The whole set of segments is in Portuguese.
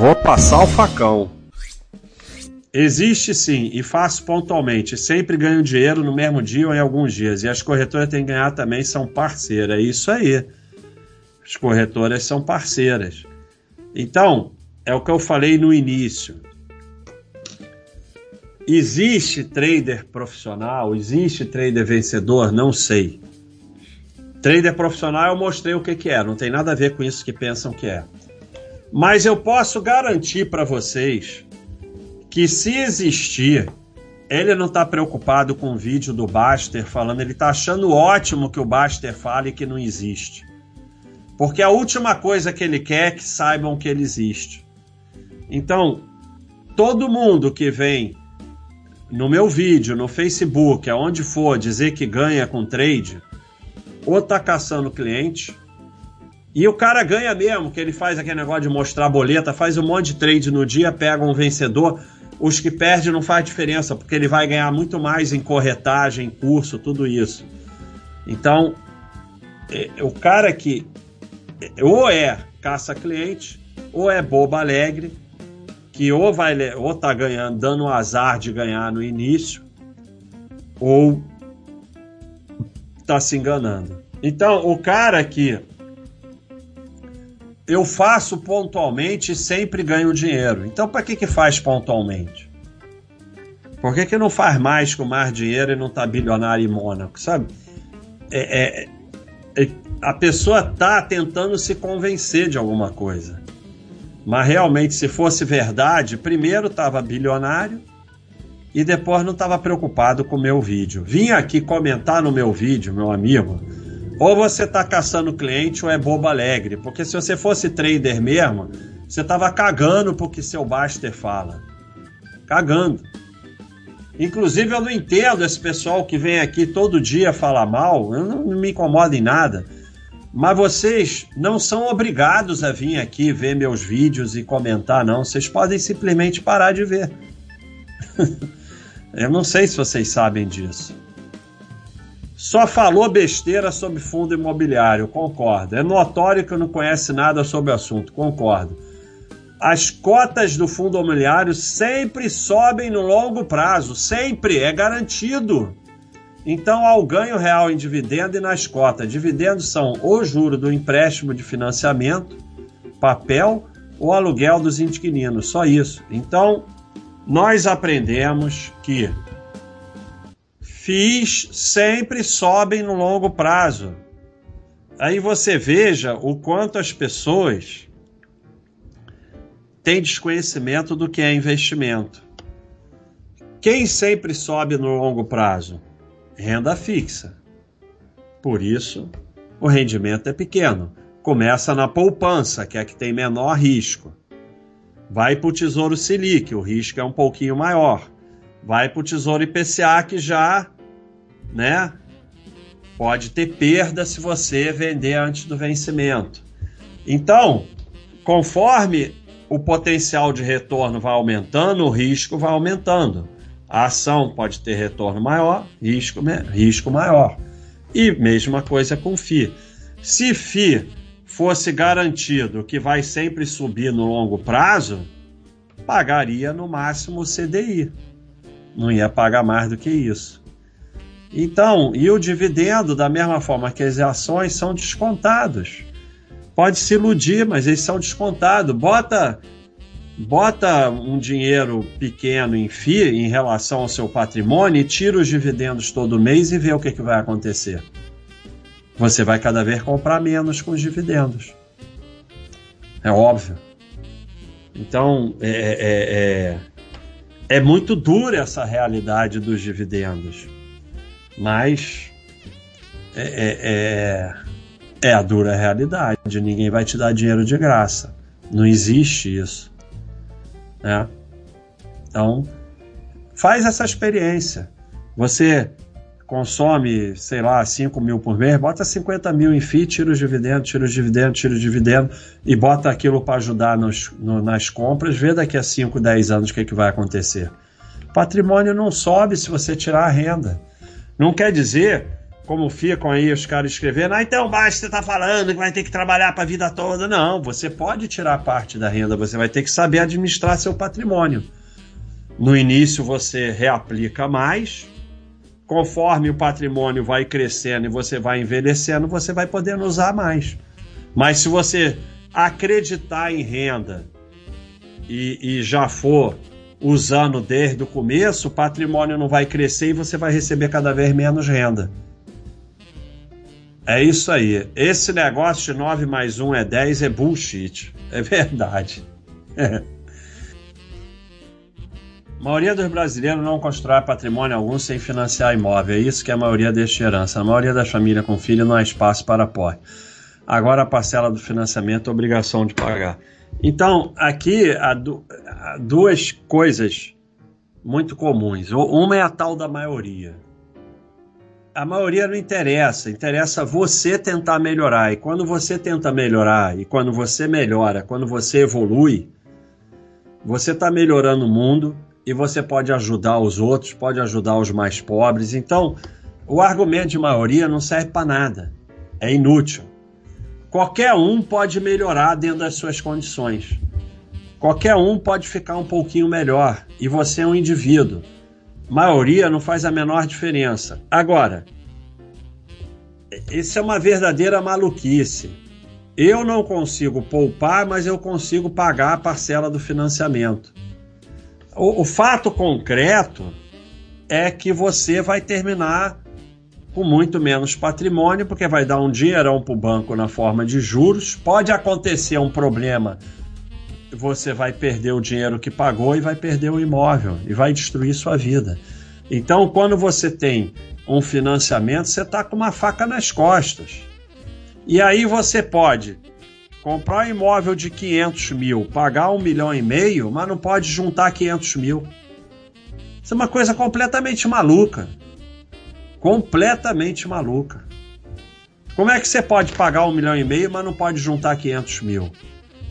Vou passar o facão. Existe sim, e faço pontualmente. Sempre ganho dinheiro no mesmo dia ou em alguns dias. E as corretoras têm que ganhar também, são parceiras. É isso aí. As corretoras são parceiras. Então, é o que eu falei no início. Existe trader profissional? Existe trader vencedor? Não sei. Trader profissional eu mostrei o que, que é, não tem nada a ver com isso que pensam que é. Mas eu posso garantir para vocês que se existir, ele não está preocupado com o vídeo do Baster falando, ele está achando ótimo que o Baster fale que não existe. Porque a última coisa que ele quer é que saibam que ele existe. Então, todo mundo que vem no meu vídeo, no Facebook, aonde for, dizer que ganha com trade, ou tá caçando cliente, e o cara ganha mesmo, que ele faz aquele negócio de mostrar boleta, faz um monte de trade no dia, pega um vencedor. Os que perdem não faz diferença, porque ele vai ganhar muito mais em corretagem, curso, tudo isso. Então, é, o cara que ou é caça cliente, ou é boba alegre, que ou vai ou tá ganhando, dando um azar de ganhar no início, ou tá se enganando. Então, o cara que eu faço pontualmente e sempre ganho dinheiro. Então, para que que faz pontualmente? Por que, que não faz mais com mais dinheiro e não tá bilionário em Mônaco, sabe? É, é, é, a pessoa tá tentando se convencer de alguma coisa. Mas realmente, se fosse verdade, primeiro estava bilionário e depois não estava preocupado com o meu vídeo. Vim aqui comentar no meu vídeo, meu amigo. Ou você está caçando cliente ou é bobo alegre. Porque se você fosse trader mesmo, você estava cagando pro que seu Baster fala. Cagando. Inclusive, eu não entendo esse pessoal que vem aqui todo dia falar mal. Eu não, me incomoda em nada. Mas vocês não são obrigados a vir aqui ver meus vídeos e comentar, não. Vocês podem simplesmente parar de ver. Eu não sei se vocês sabem disso. Só falou besteira sobre fundo imobiliário, concordo. É notório que não conhece nada sobre o assunto, concordo. As cotas do fundo imobiliário sempre sobem no longo prazo, sempre, é garantido. Então, há o ganho real em dividendo e nas cotas. Dividendos são o juro do empréstimo de financiamento, papel ou aluguel dos inquilinos, só isso. Então, nós aprendemos que FIIs sempre sobem no longo prazo. Aí você veja o quanto as pessoas têm desconhecimento do que é investimento. Quem sempre sobe no longo prazo? renda fixa. Por isso, o rendimento é pequeno. Começa na poupança, que é a que tem menor risco. Vai para o Tesouro Selic, o risco é um pouquinho maior. Vai para o Tesouro IPCA, que já, né, pode ter perda se você vender antes do vencimento. Então, conforme o potencial de retorno vai aumentando, o risco vai aumentando. A ação pode ter retorno maior, risco, risco maior. E mesma coisa com FI. Se FI fosse garantido que vai sempre subir no longo prazo, pagaria no máximo o CDI. Não ia pagar mais do que isso. Então, e o dividendo, da mesma forma que as ações, são descontados. Pode se iludir, mas eles são descontados. Bota bota um dinheiro pequeno em FII em relação ao seu patrimônio e tira os dividendos todo mês e vê o que, que vai acontecer. Você vai cada vez comprar menos com os dividendos. É óbvio. Então, é, é, é, é muito dura essa realidade dos dividendos. Mas é, é, é a dura realidade. Ninguém vai te dar dinheiro de graça. Não existe isso. Né? Então, faz essa experiência. Você consome, sei lá, 5 mil por mês, bota 50 mil em FII, tira os dividendos, tira os dividendos, tira os dividendos e bota aquilo para ajudar nos, no, nas compras, vê daqui a 5, 10 anos o que, é que vai acontecer. Patrimônio não sobe se você tirar a renda. Não quer dizer, como ficam aí os caras escrevendo, ah, então basta você tá falando que vai ter que trabalhar para a vida toda. Não, você pode tirar parte da renda, você vai ter que saber administrar seu patrimônio. No início você reaplica mais, conforme o patrimônio vai crescendo e você vai envelhecendo, você vai podendo usar mais. Mas se você acreditar em renda e, e já for usando desde o começo, o patrimônio não vai crescer e você vai receber cada vez menos renda. É isso aí. Esse negócio de 9 mais 1 é 10 é bullshit. É verdade. A maioria dos brasileiros não constrói patrimônio algum sem financiar imóvel. É isso que a maioria deixa herança. A maioria das famílias com filho não há espaço para apoio. Agora a parcela do financiamento é obrigação de pagar. Então, aqui há, du há duas coisas muito comuns. Uma é a tal da maioria a maioria não interessa, interessa você tentar melhorar. E quando você tenta melhorar, e quando você melhora, quando você evolui, você está melhorando o mundo e você pode ajudar os outros, pode ajudar os mais pobres. Então, o argumento de maioria não serve para nada, é inútil. Qualquer um pode melhorar dentro das suas condições. Qualquer um pode ficar um pouquinho melhor e você é um indivíduo maioria não faz a menor diferença. Agora, isso é uma verdadeira maluquice. Eu não consigo poupar, mas eu consigo pagar a parcela do financiamento. O, o fato concreto é que você vai terminar com muito menos patrimônio, porque vai dar um dinheirão para o banco na forma de juros. Pode acontecer um problema você vai perder o dinheiro que pagou e vai perder o imóvel e vai destruir sua vida. Então, quando você tem um financiamento, você está com uma faca nas costas. E aí você pode comprar um imóvel de 500 mil, pagar um milhão e meio, mas não pode juntar 500 mil. Isso é uma coisa completamente maluca. Completamente maluca. Como é que você pode pagar um milhão e meio, mas não pode juntar 500 mil?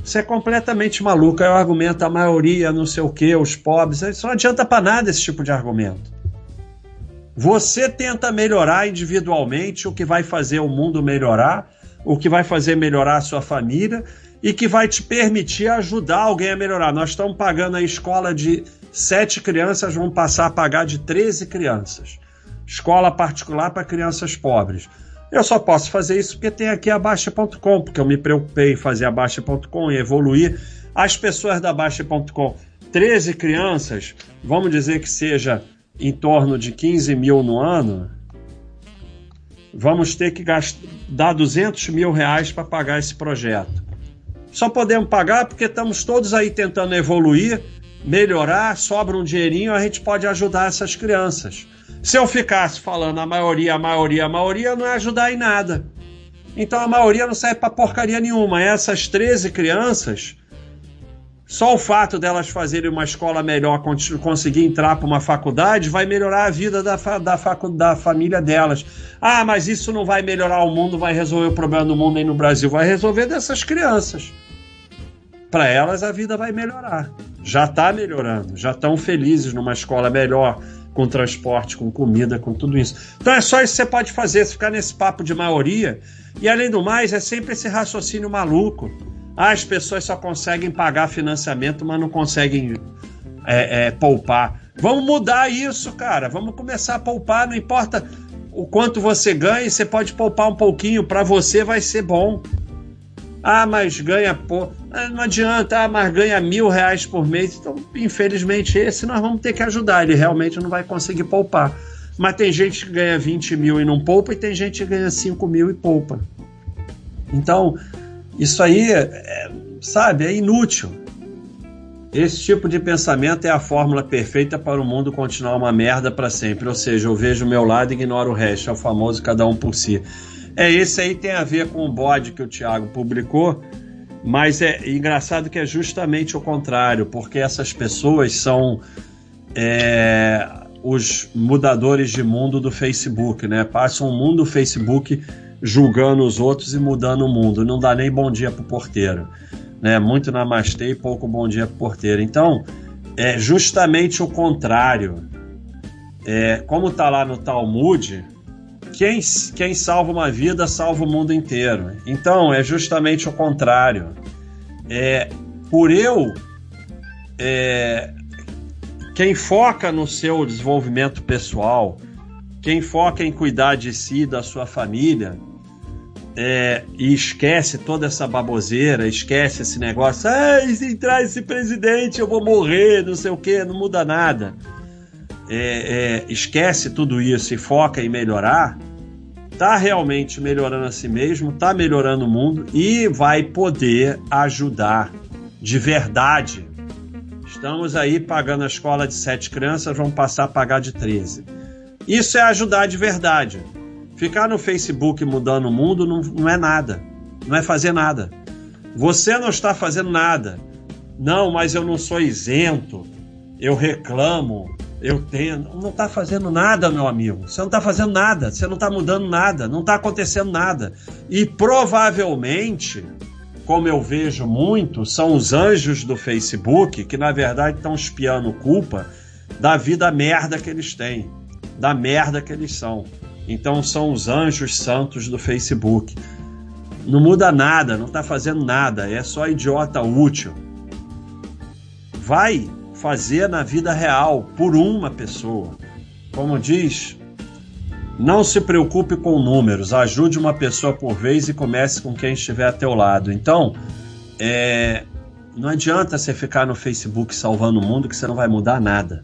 Isso é completamente maluco. O argumento, a maioria, não sei o que, os pobres. Isso não adianta para nada esse tipo de argumento. Você tenta melhorar individualmente o que vai fazer o mundo melhorar, o que vai fazer melhorar a sua família e que vai te permitir ajudar alguém a melhorar. Nós estamos pagando a escola de sete crianças, vamos passar a pagar de 13 crianças. Escola particular para crianças pobres. Eu só posso fazer isso porque tem aqui a Baixa.com, porque eu me preocupei em fazer a Baixa.com e evoluir. As pessoas da Baixa.com, 13 crianças, vamos dizer que seja em torno de 15 mil no ano, vamos ter que gastar, dar 200 mil reais para pagar esse projeto. Só podemos pagar porque estamos todos aí tentando evoluir, melhorar, sobra um dinheirinho, a gente pode ajudar essas crianças. Se eu ficasse falando a maioria, a maioria, a maioria, não ia ajudar em nada. Então a maioria não serve para porcaria nenhuma. Essas 13 crianças, só o fato delas fazerem uma escola melhor, conseguir entrar para uma faculdade, vai melhorar a vida da, da, facu, da família delas. Ah, mas isso não vai melhorar o mundo, vai resolver o problema do mundo aí no Brasil. Vai resolver dessas crianças. Para elas a vida vai melhorar. Já está melhorando, já estão felizes numa escola melhor com transporte, com comida, com tudo isso. Então é só isso que você pode fazer, ficar nesse papo de maioria. E além do mais, é sempre esse raciocínio maluco. Ah, as pessoas só conseguem pagar financiamento, mas não conseguem é, é, poupar. Vamos mudar isso, cara. Vamos começar a poupar, não importa o quanto você ganha, você pode poupar um pouquinho, para você vai ser bom. Ah, mas ganha pô, ah, não adianta, ah, mas ganha mil reais por mês. Então, infelizmente, esse nós vamos ter que ajudar. Ele realmente não vai conseguir poupar. Mas tem gente que ganha 20 mil e não poupa, e tem gente que ganha 5 mil e poupa. Então, isso aí, é, sabe, é inútil. Esse tipo de pensamento é a fórmula perfeita para o mundo continuar uma merda para sempre. Ou seja, eu vejo o meu lado e ignoro o resto. É o famoso cada um por si. É, esse aí tem a ver com o bode que o Thiago publicou, mas é engraçado que é justamente o contrário, porque essas pessoas são é, os mudadores de mundo do Facebook, né? Passam o mundo do Facebook julgando os outros e mudando o mundo. Não dá nem bom dia pro porteiro, né? Muito namastê e pouco bom dia pro porteiro. Então, é justamente o contrário. É, como tá lá no Talmud, quem, quem salva uma vida salva o mundo inteiro. Então é justamente o contrário. É, por eu, é, quem foca no seu desenvolvimento pessoal, quem foca em cuidar de si, da sua família, é, e esquece toda essa baboseira, esquece esse negócio, ah, se entrar esse presidente eu vou morrer, não sei o que, não muda nada. É, é, esquece tudo isso e foca em melhorar, tá realmente melhorando a si mesmo, tá melhorando o mundo e vai poder ajudar de verdade. Estamos aí pagando a escola de sete crianças, vamos passar a pagar de 13. Isso é ajudar de verdade. Ficar no Facebook mudando o mundo não, não é nada. Não é fazer nada. Você não está fazendo nada. Não, mas eu não sou isento. Eu reclamo. Eu tenho. Não está fazendo nada, meu amigo. Você não está fazendo nada. Você não está mudando nada. Não está acontecendo nada. E provavelmente, como eu vejo muito, são os anjos do Facebook que na verdade estão espiando culpa da vida merda que eles têm, da merda que eles são. Então são os anjos santos do Facebook. Não muda nada, não está fazendo nada, é só idiota útil. Vai fazer na vida real por uma pessoa. Como diz, não se preocupe com números, ajude uma pessoa por vez e comece com quem estiver a teu lado. Então, é, não adianta você ficar no Facebook salvando o mundo que você não vai mudar nada.